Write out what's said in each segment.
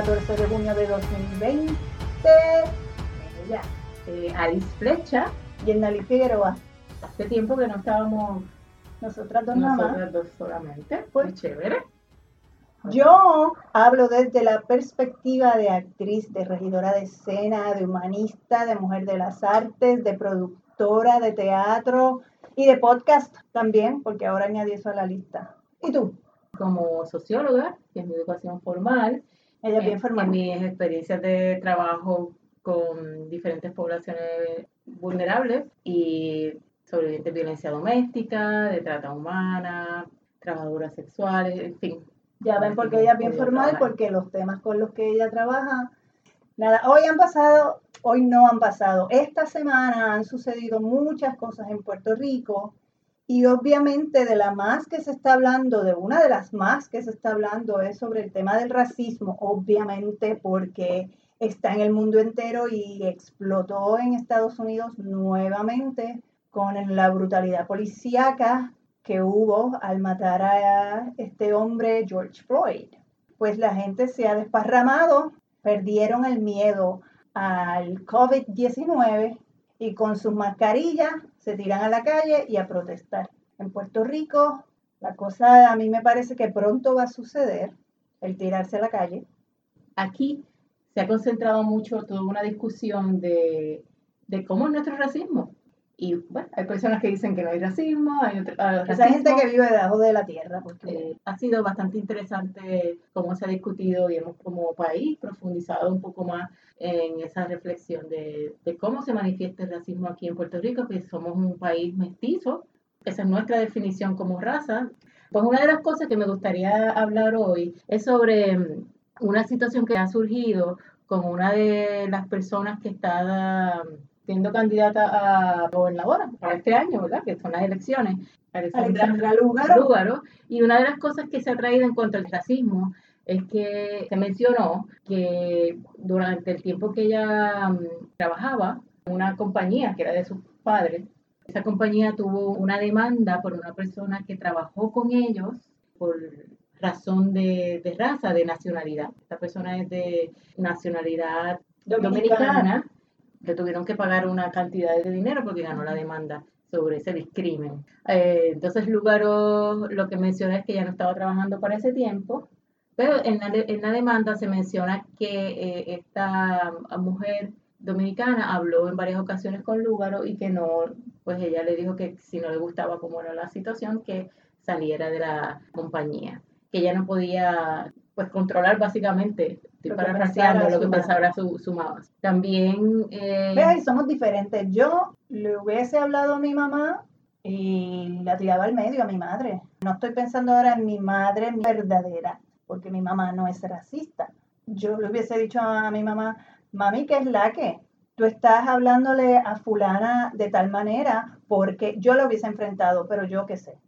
14 de junio de 2020. Ella, eh, Alice Flecha. Y Nali Figueroa. Hace tiempo que no estábamos nosotras dos nosotras dos solamente. Pues chévere. Yo hablo desde la perspectiva de actriz, de regidora de escena, de humanista, de mujer de las artes, de productora de teatro y de podcast también, porque ahora añadí eso a la lista. ¿Y tú? Como socióloga, que es mi educación formal. Ella bien formal. En mis experiencias de trabajo con diferentes poblaciones vulnerables y sobrevivientes de violencia doméstica, de trata humana, trabajadoras sexuales, en fin, ya ven por qué ella es bien formal, porque los temas con los que ella trabaja, nada, hoy han pasado, hoy no han pasado. Esta semana han sucedido muchas cosas en Puerto Rico y obviamente de la más que se está hablando, de una de las más que se está hablando es sobre el tema del racismo, obviamente porque está en el mundo entero y explotó en Estados Unidos nuevamente con la brutalidad policíaca que hubo al matar a este hombre George Floyd. Pues la gente se ha desparramado, perdieron el miedo al COVID-19 y con sus mascarillas se tiran a la calle y a protestar. En Puerto Rico, la cosa a mí me parece que pronto va a suceder, el tirarse a la calle. Aquí se ha concentrado mucho toda una discusión de, de cómo es nuestro racismo. Y bueno, hay personas que dicen que no hay racismo, hay otra, hay gente que vive debajo de la tierra. Porque... Eh, ha sido bastante interesante cómo se ha discutido y hemos como país profundizado un poco más en esa reflexión de, de cómo se manifiesta el racismo aquí en Puerto Rico, que somos un país mestizo. Esa es nuestra definición como raza. Pues una de las cosas que me gustaría hablar hoy es sobre mm, una situación que ha surgido con una de las personas que está siendo candidata a gobernadora para este año, ¿verdad? Que son las elecciones. Alexandra Lúgaro. Y una de las cosas que se ha traído en contra del racismo es que se mencionó que durante el tiempo que ella mm, trabajaba en una compañía que era de sus padres, esa compañía tuvo una demanda por una persona que trabajó con ellos por razón de, raza, de nacionalidad. Esta persona es de nacionalidad dominicana le tuvieron que pagar una cantidad de dinero porque ganó la demanda sobre ese discrimen. Eh, entonces Lugaro lo que menciona es que ya no estaba trabajando para ese tiempo, pero en la, en la demanda se menciona que eh, esta mujer dominicana habló en varias ocasiones con Lugaro y que no, pues ella le dijo que si no le gustaba cómo era la situación, que saliera de la compañía, que ella no podía pues controlar básicamente Estoy parafraseando lo que pensaba su, su mamá. También... Eh, Vea, somos diferentes. Yo le hubiese hablado a mi mamá y la tiraba al medio a mi madre. No estoy pensando ahora en mi madre verdadera, porque mi mamá no es racista. Yo le hubiese dicho a mi mamá, mami, ¿qué es la que? Tú estás hablándole a fulana de tal manera porque yo lo hubiese enfrentado, pero yo qué sé.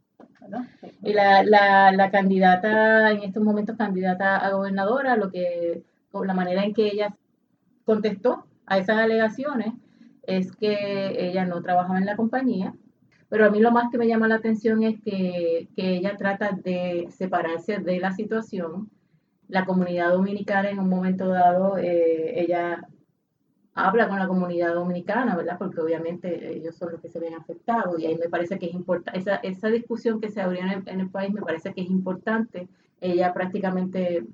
Y la, la, la, candidata, en estos momentos candidata a gobernadora, lo que, la manera en que ella contestó a esas alegaciones es que ella no trabajaba en la compañía, pero a mí lo más que me llama la atención es que, que ella trata de separarse de la situación. La comunidad dominicana en un momento dado, eh, ella habla con la comunidad dominicana, ¿verdad? Porque obviamente ellos son los que se ven afectados y ahí me parece que es importante, esa, esa discusión que se abrió en el, país me parece que es importante. Ella prácticamente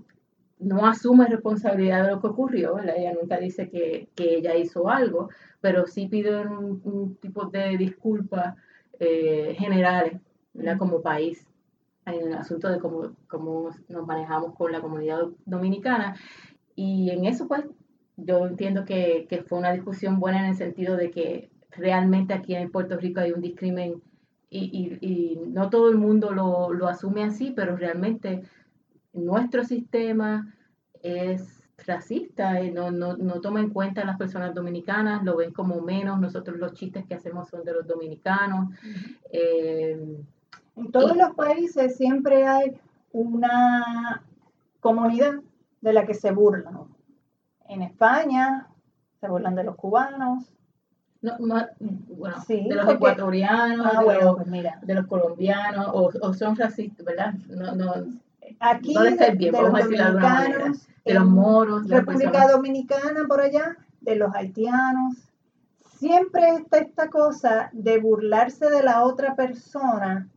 no asume responsabilidad de lo que ocurrió, ¿verdad? Ella nunca dice que, que ella hizo algo, pero sí pide un, tipo de disculpas eh, generales, ¿verdad? Como país en el asunto de cómo, cómo nos manejamos con la comunidad dominicana. Y en eso, pues, yo entiendo que, que, fue una discusión buena en el sentido de que realmente aquí en Puerto Rico hay un discrimen y, y, y no todo el mundo lo, lo, asume así, pero realmente nuestro sistema es racista, y no, no, no, toma en cuenta a las personas dominicanas, lo ven como menos, nosotros los chistes que hacemos son de los dominicanos. Eh, en todos los países siempre hay una comunidad de la que se burlan en España se burlan de los cubanos. No, bueno, de los ecuatorianos, ah, de, los, pues de, los, colombianos, o, son racistas, ¿verdad? No, no, Aquí No les bien, de vamos los a manera. dominicanos, De los moros, de República personas- Dominicana por allá, de los haitianos. Siempre está esta cosa de burlarse de la otra persona,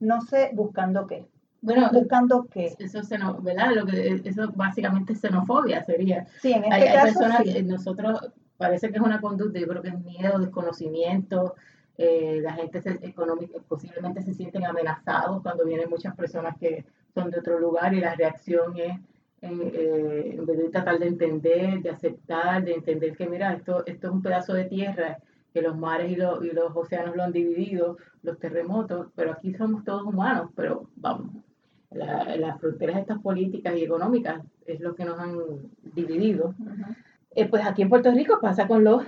no sé, buscando qué. Bueno, Buscando qué. eso, xeno- ¿verdad? Lo que, eso básicamente es xenofobia sería. Sí, en este Hay, hay caso personas sí. que nosotros, parece que es una conducta, yo creo que es miedo, desconocimiento, eh, la gente se, económica, posiblemente se sienten amenazados cuando vienen muchas personas que son de otro lugar y la reacción es, eh, eh, en vez de tratar de entender, de aceptar, de entender que mira, esto, esto es un pedazo de tierra, que los mares y, los y los océanos lo han dividido, los terremotos, pero aquí somos todos humanos, pero vamos, la- las fronteras estas políticas y económicas es lo que nos han dividido. Eh, pues aquí en Puerto Rico pasa con los,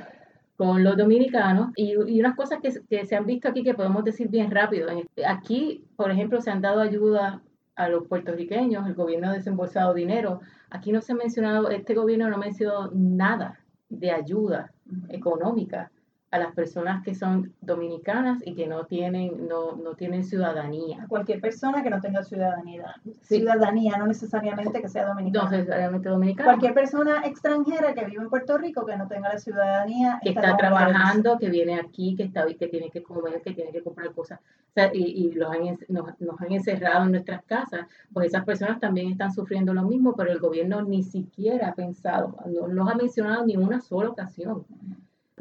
con los dominicanos y, y unas cosas que, que se han visto aquí que podemos decir bien rápido. En- Aquí, por ejemplo, se han dado ayuda a los puertorriqueños, el gobierno ha desembolsado dinero. Aquí no se ha mencionado, este gobierno no ha mencionado nada de ayuda económica a las personas que son dominicanas y que no tienen, no, no tienen ciudadanía. A cualquier persona que no tenga ciudadanía. Sí. Ciudadanía, no necesariamente que sea No dominicana. necesariamente dominicana. Cualquier persona extranjera que vive en Puerto Rico que no tenga la ciudadanía que está trabajando, que viene aquí, que está que tiene que comer, que tiene que comprar cosas, o sea, y, y los han, nos, nos han encerrado en nuestras casas, pues esas personas también están sufriendo lo mismo, pero el gobierno ni siquiera ha pensado, no los ha mencionado ni una sola ocasión.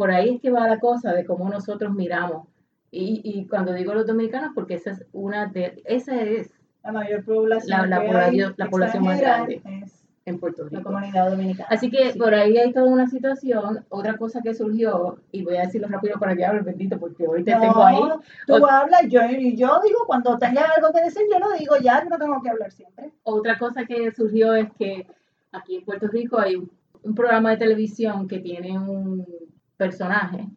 Por ahí es que va la cosa de cómo nosotros miramos. Y, y cuando digo los dominicanos, porque esa es una de, esa es La mayor población, La- la población- la población más grande. es en Puerto la Rico. comunidad dominicana. Así que Sí. por ahí hay toda una situación. Otra cosa que surgió, y voy a decirlo rápido para que hable, bendito, porque hoy te no, tengo ahí. tú O- hablas, yo, y yo digo, cuando tenga algo que decir, yo lo digo ya, no tengo que hablar siempre. Otra cosa que surgió es que aquí en Puerto Rico hay un, un programa de televisión que tiene un personaje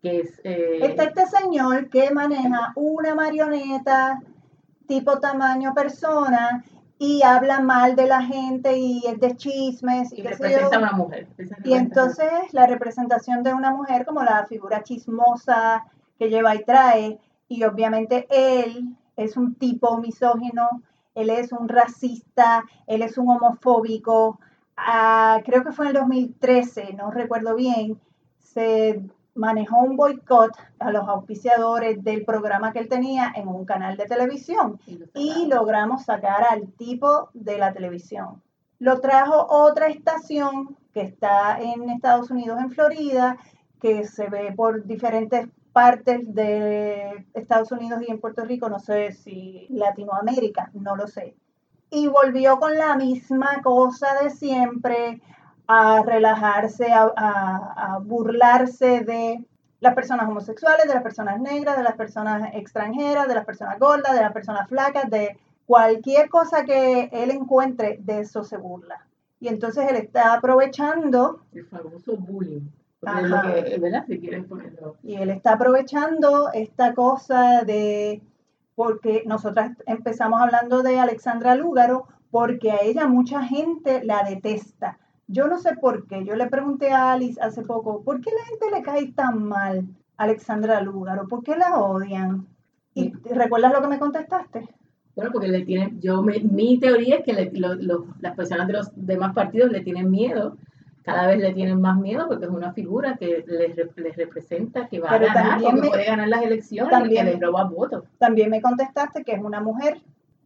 que es... eh, Está este señor que maneja una marioneta tipo tamaño persona y habla mal de la gente y es de chismes y, representa a una mujer. Y entonces la representación de una mujer como la figura chismosa que lleva y trae, y obviamente él es un tipo misógino, él es un racista, él es un homofóbico. Ah, creo que fue en el 2013, no recuerdo bien, se manejó un boicot a los auspiciadores del programa que él tenía en un canal de televisión y lo y sacaron. logramos sacar al tipo de la televisión. Lo trajo otra estación que está en Estados Unidos, en Florida, que se ve por diferentes partes de Estados Unidos y en Puerto Rico, no sé si Latinoamérica, no lo sé. Y volvió con la misma cosa de siempre, a relajarse, a, a- a burlarse de las personas homosexuales, de las personas negras, de las personas extranjeras, de las personas gordas, de las personas flacas, de cualquier cosa que él encuentre, de eso se burla. Y entonces él está aprovechando, El famoso bullying. Es lo que, ¿verdad? Si quieres ponerlo. y él está aprovechando esta cosa de, porque nosotras empezamos hablando de Alexandra Lúgaro, porque a ella mucha gente la detesta. Yo no sé por qué. Yo le pregunté a Alice hace poco, ¿por qué la gente le cae tan mal a Alexandra Lúgaro? ¿Por qué la odian? ¿Y recuerdas lo que me contestaste? Bueno, porque le tienen, yo me- mi teoría es que le- lo- lo- las personas de los demás partidos le tienen miedo, cada vez le tienen más miedo porque es una figura que les, rep- les representa que va Pero a ganar, me- puede ganar las elecciones también- y que les roba votos. También me contestaste que es una mujer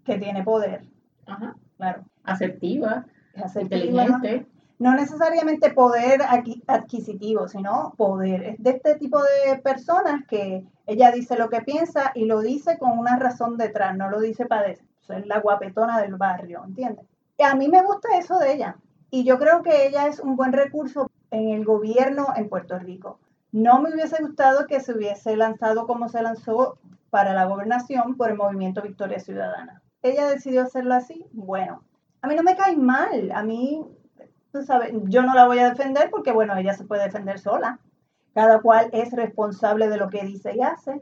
que tiene poder. Ajá. Claro. Asertiva, Es asertiva, inteligente. No necesariamente poder adqui- adquisitivo, sino poder. Es de este tipo de personas que ella dice lo que piensa y lo dice con una razón detrás, no lo dice para ser la guapetona del barrio, ¿entiendes? Y a mí me gusta eso de ella. Y yo creo que ella es un buen recurso en el gobierno en Puerto Rico. No me hubiese gustado que se hubiese lanzado como se lanzó para la gobernación por el movimiento Victoria Ciudadana. Ella decidió hacerlo así, bueno, a mí no me cae mal, a mí tú yo no la voy a defender porque, bueno, ella se puede defender sola. Cada cual es responsable de lo que dice y hace.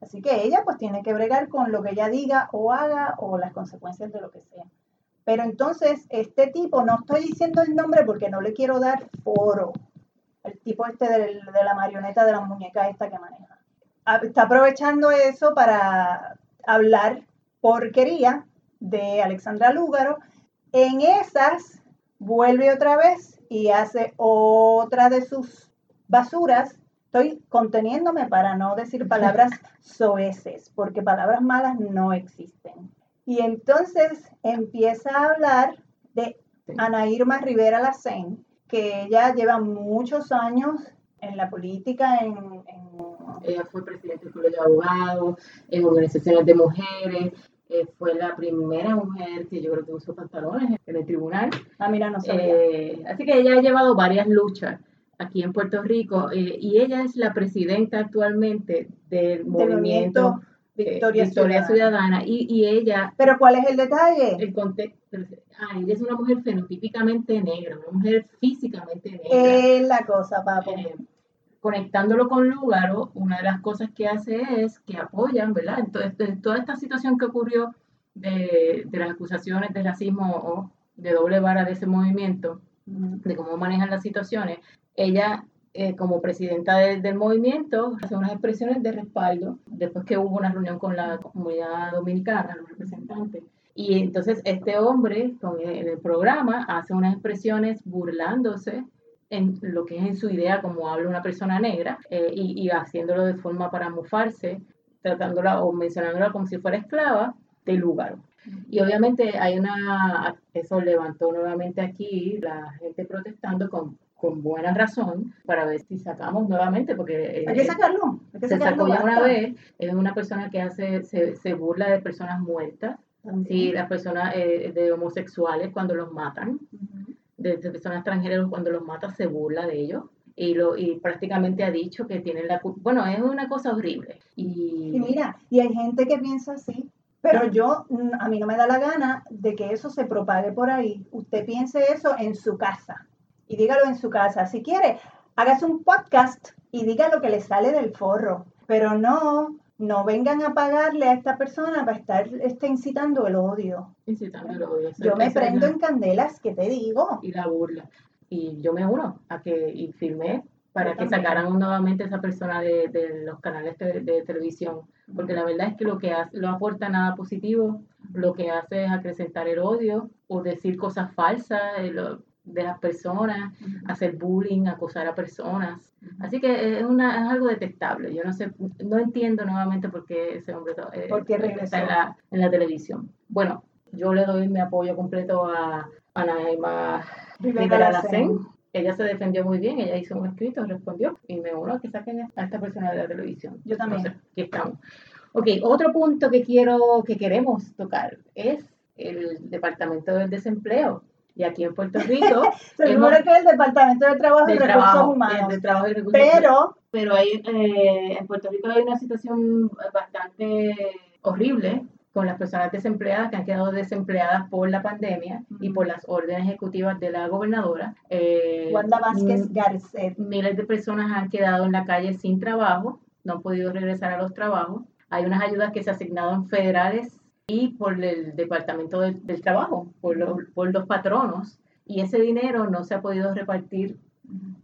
Así que ella pues tiene que bregar con lo que ella diga o haga o las consecuencias de lo que sea. Pero entonces, este tipo, no estoy diciendo el nombre porque no le quiero dar foro. El tipo este de la marioneta de la muñeca esta que maneja. Ah, Está aprovechando eso para hablar porquería de Alexandra Lúgaro. En esas vuelve otra vez y hace otra de sus basuras. Estoy conteniéndome para no decir palabras soeces, porque palabras malas no existen. Y entonces empieza a hablar de Ana Irma Rivera Lacén, que ella lleva muchos años en la política, en, Ella fue presidenta del Colegio de Abogados, en organizaciones de mujeres, eh, fue la primera mujer que yo creo que usó pantalones en el tribunal. Ah, mira, no sabía. Eh, así que ella ha llevado varias luchas aquí en Puerto Rico eh, y ella es la presidenta actualmente del movimiento, Victoria, Ciudadana, y, y, ella... Pero ¿cuál es el detalle? El contexto, ah, ella es una mujer fenotípicamente negra, una mujer físicamente negra. Es la cosa, papo conectándolo con Lugaro, una de las cosas que hace es que apoyan, ¿verdad? Entonces, toda esta situación que ocurrió de, las acusaciones de racismo o de doble vara de ese movimiento, de cómo manejan las situaciones, ella eh, como presidenta del movimiento hace unas expresiones de respaldo después que hubo una reunión con la comunidad dominicana, los representantes. Y entonces este hombre con en el programa hace unas expresiones burlándose en lo que es en su idea como habla una persona negra eh, y, haciéndolo de forma para mofarse, tratándola o mencionándola como si fuera esclava del lugar. Y obviamente hay una, eso levantó nuevamente aquí la gente protestando con, con buena razón para ver si sacamos nuevamente, porque... hay que sacarlo. se sacó ya una vez, es una persona que hace, se, se burla de personas muertas, sí, las personas eh, de homosexuales cuando los matan de, personas extranjeras cuando los mata se burla de ellos y, lo, y prácticamente ha dicho que tienen la culpa. Bueno, es una cosa horrible. Y... y... mira, y hay gente que piensa así, pero yo, mm, a mí no me da la gana de que eso se propague por ahí. Usted piense eso en su casa y dígalo en su casa. Si quiere, hágase un podcast y diga lo que le sale del forro, pero no no vengan a pagarle a esta persona para estar este, incitando el odio. Incitando el odio. Yo me prendo en candelas, ¿qué te digo? Y la burla. Y yo me uno a que, y firmé para que sacaran nuevamente a esa persona de, de los canales de, televisión, porque la verdad es que lo que hace, no aporta nada positivo, lo que hace es acrecentar el odio o decir cosas falsas, eh, de las personas, hacer bullying, acosar a personas. Así que es, una, es algo detestable. Yo no sé, no entiendo nuevamente por qué ese hombre eh, está en la, en la, televisión. Bueno, yo le doy mi apoyo completo a Anaima Rivera Lacen. Ella se defendió muy bien, ella hizo un escrito, respondió y me uno a que saquen a esta persona de la televisión. Yo también. aquí estamos. Ok, otro punto que quiero, que queremos tocar es el Departamento del Desempleo y aquí en Puerto Rico. Se que es el Departamento de Trabajo y Recursos Humanos. pero, pero hay, eh, en Puerto Rico hay una situación bastante horrible con las personas desempleadas que han quedado desempleadas por la pandemia y por las órdenes ejecutivas de la gobernadora. Eh, Wanda Vázquez Garcet. Miles de personas han quedado en la calle sin trabajo, no han podido regresar a los trabajos. Hay unas ayudas que se asignaron federales y por el Departamento del, Trabajo, por los, por los patronos, y ese dinero no se ha podido repartir,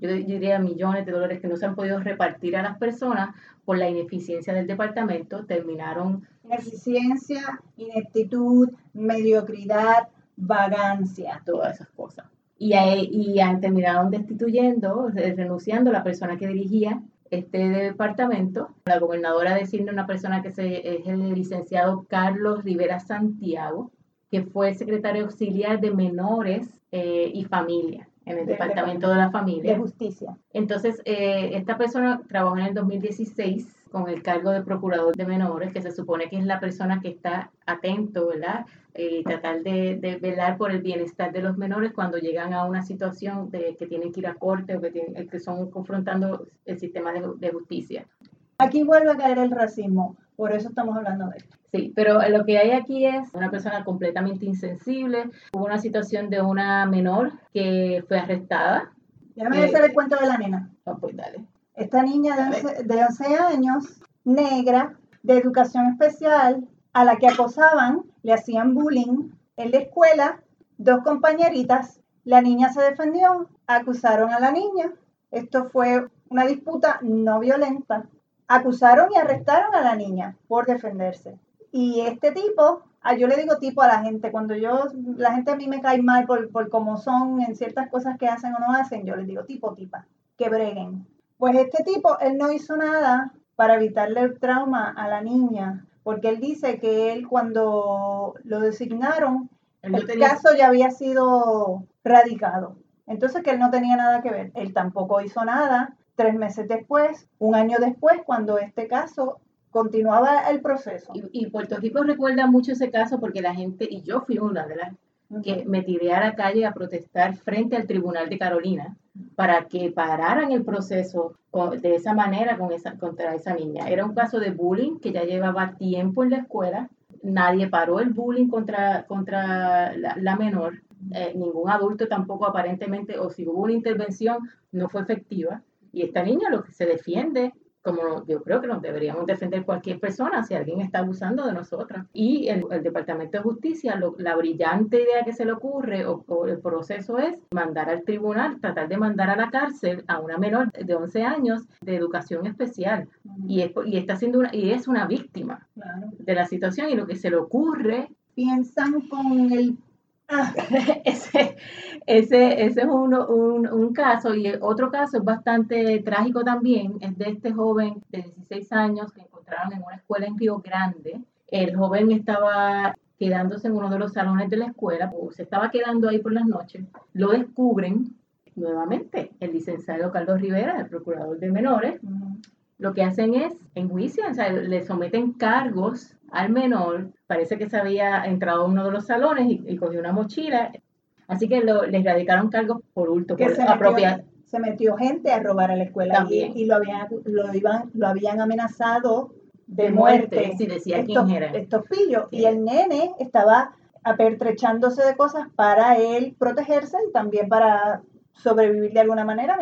yo diría millones de dólares que no se han podido repartir a las personas por la ineficiencia del departamento, terminaron... Ineficiencia, ineptitud, mediocridad, vagancia. Todas esas cosas. Y, y han terminado destituyendo, renunciando a la persona que dirigía este departamento. La gobernadora designa una persona que se, es el licenciado Carlos Rivera Santiago, que fue secretario auxiliar de menores eh, y familia en el Departamento de la Familia. De Justicia. Entonces, eh, esta persona trabajó en el 2016 con el cargo de procurador de menores, que se supone que es la persona que está atento, ¿verdad? Eh, tratar de, velar por el bienestar de los menores cuando llegan a una situación de que tienen que ir a corte o que, tienen, que son confrontando el sistema de, justicia. Aquí vuelve a caer el racismo, por eso estamos hablando de esto. Sí, pero lo que hay aquí es una persona completamente insensible. Hubo una situación de una menor que fue arrestada. Déjame eh, hacer el cuento de la nena. Oh, pues dale. Esta niña de 11, años, negra, de educación especial, a la que acosaban, le hacían bullying en la escuela, dos compañeritas, la niña se defendió, acusaron a la niña, esto fue una disputa no violenta, acusaron y arrestaron a la niña por defenderse. Y este tipo Ah, yo le digo tipo a la gente, cuando yo, la gente a mí me cae mal por, por cómo son en ciertas cosas que hacen o no hacen, yo les digo tipo, tipa, que breguen. Pues este tipo, él no hizo nada para evitarle el trauma a la niña, porque él dice que él cuando lo designaron, el caso ya había sido radicado. Entonces que él no tenía nada que ver. Él tampoco hizo nada. Tres meses después, un año después, cuando este caso continuaba el proceso. Y, Puerto Rico recuerda mucho ese caso porque la gente, y yo fui una de las que me tiré a la calle a protestar frente al Tribunal de Carolina para que pararan el proceso de esa manera con esa, contra esa niña. Era un caso de bullying que ya llevaba tiempo en la escuela. Nadie paró el bullying contra, contra la, menor. Eh, ningún adulto tampoco aparentemente, o si hubo una intervención, no fue efectiva. Y esta niña lo que se defiende como yo creo que nos deberíamos defender cualquier persona si alguien está abusando de nosotras. Y el, Departamento de Justicia, la brillante idea que se le ocurre o, el proceso es mandar al tribunal, tratar de mandar a la cárcel a una menor de 11 años de educación especial. y, es, y, está siendo una, y es una víctima de la situación y lo que se le ocurre. Piensan con el ese, ese, ese es uno, un, un, caso y otro caso es bastante trágico también, es de este joven de 16 años que encontraron en una escuela en Río Grande. El joven estaba quedándose en uno de los salones de la escuela, o se estaba quedando ahí por las noches, lo descubren nuevamente el licenciado Carlos Rivera, el procurador de menores, lo que hacen es juicio, o sea, le someten cargos al menor, parece que se había entrado a uno de los salones y, cogió una mochila, así que lo, le radicaron cargos por hurto, por se Metió, se metió gente a robar a la escuela y, lo, habían, lo, iban, lo habían amenazado de, muerte, si decía estos, quién era. Estos pillos. Y el nene estaba apertrechándose de cosas para él protegerse y también para sobrevivir de alguna manera.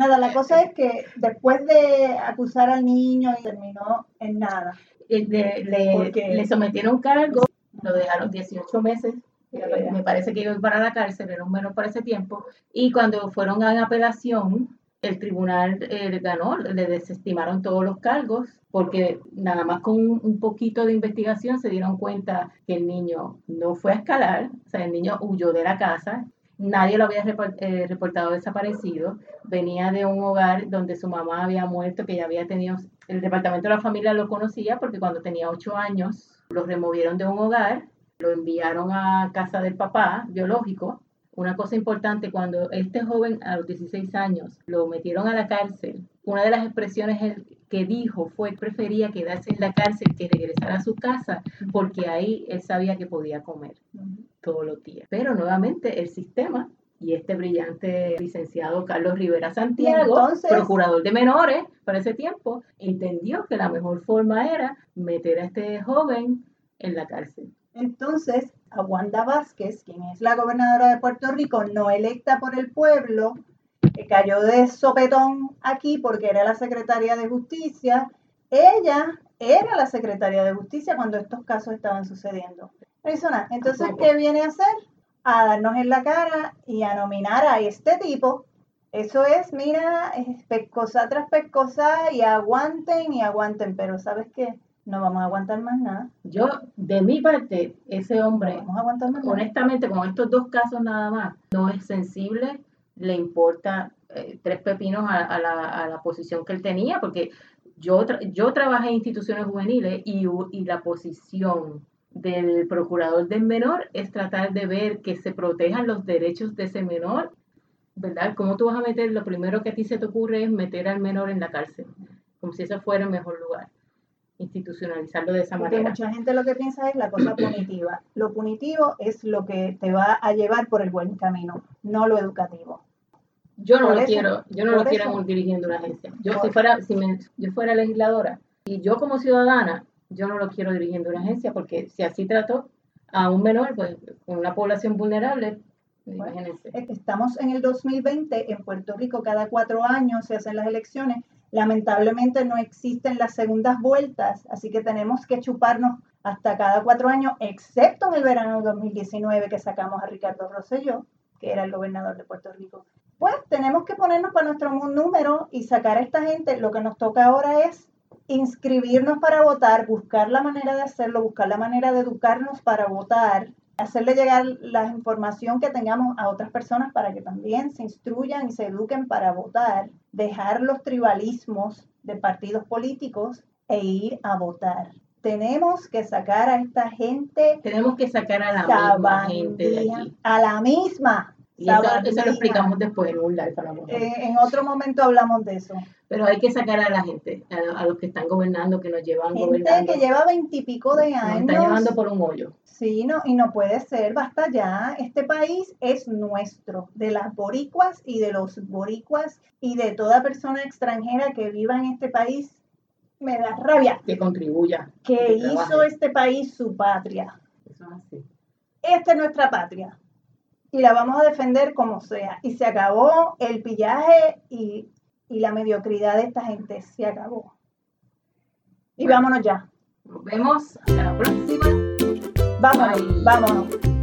Nada, la cosa es que después de acusar al niño terminó en nada. Le, le, le sometieron cargo, lo dejaron 18 meses, me parece que iba para la cárcel, era un menos para ese tiempo, y cuando fueron a apelación, el tribunal eh, ganó, le desestimaron todos los cargos, porque nada más con un, poquito de investigación se dieron cuenta que el niño no fue a escalar, o sea, el niño huyó de la casa, nadie lo había eh, reportado desaparecido, venía de un hogar donde su mamá había muerto, que ya había tenido, el departamento de la familia lo conocía porque cuando tenía ocho años lo removieron de un hogar, lo enviaron a casa del papá biológico. Una cosa importante, cuando este joven a los 16 años lo metieron a la cárcel, una de las expresiones que dijo fue que prefería quedarse en la cárcel que regresar a su casa porque ahí él sabía que podía comer todos los días. Pero nuevamente el sistema y este brillante licenciado Carlos Rivera Santiago, procurador de menores para ese tiempo, entendió que la mejor forma era meter a este joven en la cárcel. Entonces, a Wanda Vázquez, quien es la gobernadora de Puerto Rico, no electa por el pueblo, que cayó de sopetón aquí porque era la secretaria de justicia, ella era la secretaria de justicia cuando estos casos estaban sucediendo. Entonces, ¿qué viene a hacer? A darnos en la cara y a nominar a este tipo. Eso es, mira, es pescosa tras pescosa y aguanten y aguanten, pero ¿sabes qué? No vamos a aguantar más nada. Yo, de mi parte, ese hombre, vamos a aguantar más honestamente, con estos dos casos nada más, no es sensible, le importa eh, tres pepinos a, la, a, la, posición que él tenía, porque yo, yo trabajé en instituciones juveniles y, y la posición del procurador del menor es tratar de ver que se protejan los derechos de ese menor, ¿verdad? ¿Cómo tú vas a meter, lo primero que a ti se te ocurre es meter al menor en la cárcel, como si eso fuera el mejor lugar, institucionalizarlo de esa Porque manera. Mucha gente lo que piensa es la cosa punitiva. Lo punitivo es lo que te va a llevar por el buen camino, no lo educativo. Yo no lo quiero, yo no lo quiero dirigiendo una agencia. Yo si fuera, si yo fuera legisladora y yo como ciudadana yo no lo quiero dirigiendo una agencia porque si así trató a un menor, pues con una población vulnerable, imagínense. Estamos en el 2020, en Puerto Rico cada cuatro años se hacen las elecciones. Lamentablemente no existen las segundas vueltas, así que tenemos que chuparnos hasta cada cuatro años, excepto en el verano de 2019 que sacamos a Ricardo Rosselló, que era el gobernador de Puerto Rico. Pues tenemos que ponernos para nuestro número y sacar a esta gente. Lo que nos toca ahora es inscribirnos para votar, buscar la manera de hacerlo, buscar la manera de educarnos para votar, hacerle llegar la información que tengamos a otras personas para que también se instruyan y se eduquen para votar, dejar los tribalismos de partidos políticos e ir a votar. Tenemos que sacar a esta gente. Tenemos que sacar a la misma gente de aquí. A la misma. Y eso, eso, lo explicamos después en un live para eh, En otro momento hablamos de eso. Pero hay que sacar a la gente, a, los que están gobernando, que nos llevan gente gobernando. que lleva veintipico de años. Nos llevando por un hoyo. Sí, no, y no puede ser, basta ya. Este país es nuestro, de las boricuas y de los boricuas y de toda persona extranjera que viva en este país. Me da rabia. Que contribuya. Que, hizo este país su patria. Eso es así. Esta es nuestra patria y la vamos a defender como sea. Y se acabó el pillaje y, la mediocridad de esta gente. Se acabó. Y vámonos ya. Nos vemos. Hasta la próxima. Vámonos, vámonos.